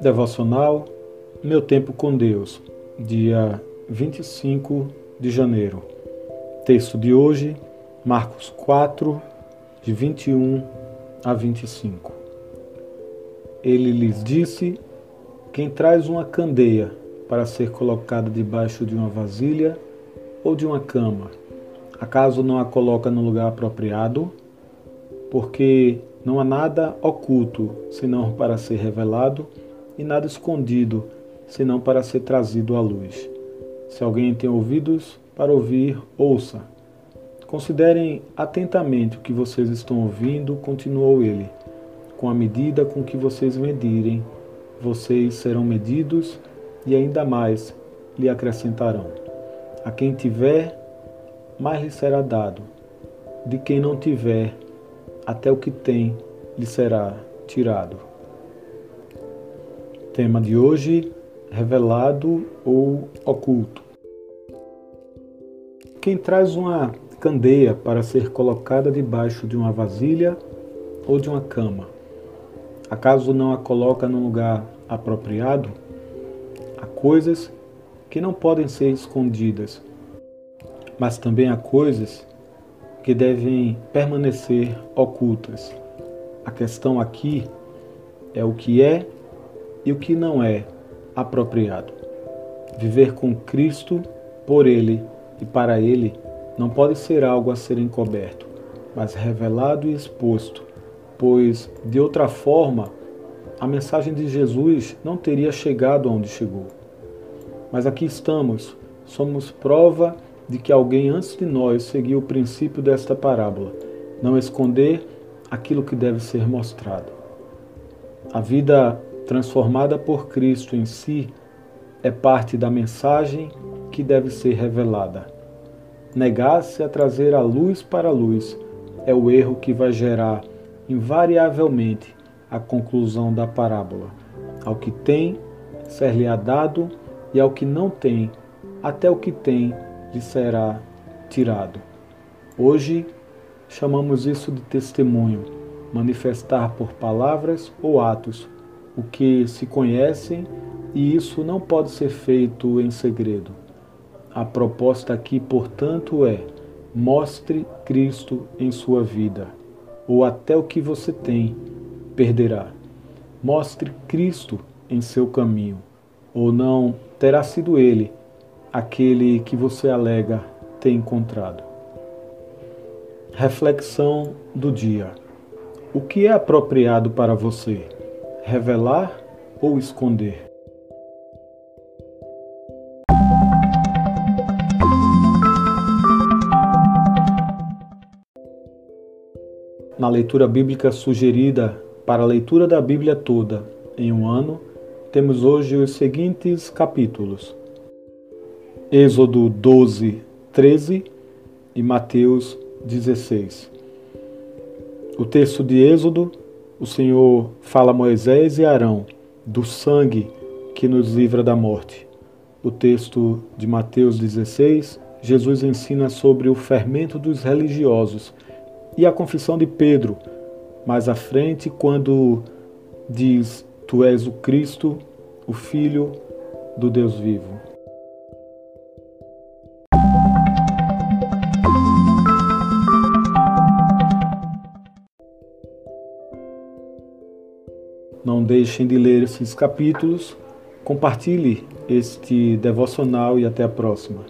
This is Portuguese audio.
Devocional Meu Tempo com Deus, dia 25 de janeiro. Texto de hoje, Marcos 4, de 21 a 25. Ele lhes disse: Quem traz uma candeia para ser colocada debaixo de uma vasilha ou de uma cama, acaso não a coloca no lugar apropriado? Porque não há nada oculto senão para ser revelado, e nada escondido senão para ser trazido à luz. Se alguém tem ouvidos para ouvir, ouça. Considerem atentamente o que vocês estão ouvindo, continuou ele. Com a medida com que vocês medirem, vocês serão medidos e ainda mais lhe acrescentarão. A quem tiver, mais lhe será dado. De quem não tiver, até o que tem lhe será tirado. Tema de hoje: revelado ou oculto. Quem traz uma candeia para ser colocada debaixo de uma vasilha ou de uma cama, acaso não a coloca num lugar apropriado? Há coisas que não podem ser escondidas, mas também há coisas que devem permanecer ocultas. A questão aqui é o que é e o que não é apropriado. Viver com Cristo, por Ele e para Ele, não pode ser algo a ser encoberto, mas revelado e exposto, pois, de outra forma, a mensagem de Jesus não teria chegado onde chegou. Mas aqui estamos, somos prova de que alguém antes de nós seguiu o princípio desta parábola: não esconder aquilo que deve ser mostrado. A vida transformada por Cristo em si é parte da mensagem que deve ser revelada. Negar-se a trazer a luz para a luz é o erro que vai gerar invariavelmente a conclusão da parábola. Ao que tem, ser-lhe-á dado, e ao que não tem, até o que tem lhe será tirado. Hoje chamamos isso de testemunho, manifestar por palavras ou atos o que se conhecem e isso não pode ser feito em segredo. A proposta aqui, portanto, é: mostre Cristo em sua vida, ou até o que você tem perderá. Mostre Cristo em seu caminho, ou não terá sido Ele aquele que você alega ter encontrado. Reflexão do dia: O que é apropriado para você? Revelar ou esconder? Na leitura bíblica sugerida para a leitura da Bíblia toda em um ano, temos hoje os seguintes capítulos: Êxodo 12, 13 e Mateus 16. O texto de Êxodo, o Senhor fala a Moisés e Arão do sangue que nos livra da morte. O texto de Mateus 16, Jesus ensina sobre o fermento dos religiosos e a confissão de Pedro, mais à frente, quando diz: Tu és o Cristo, o Filho do Deus vivo. não deixem de ler esses capítulos, compartilhe este devocional e até a próxima.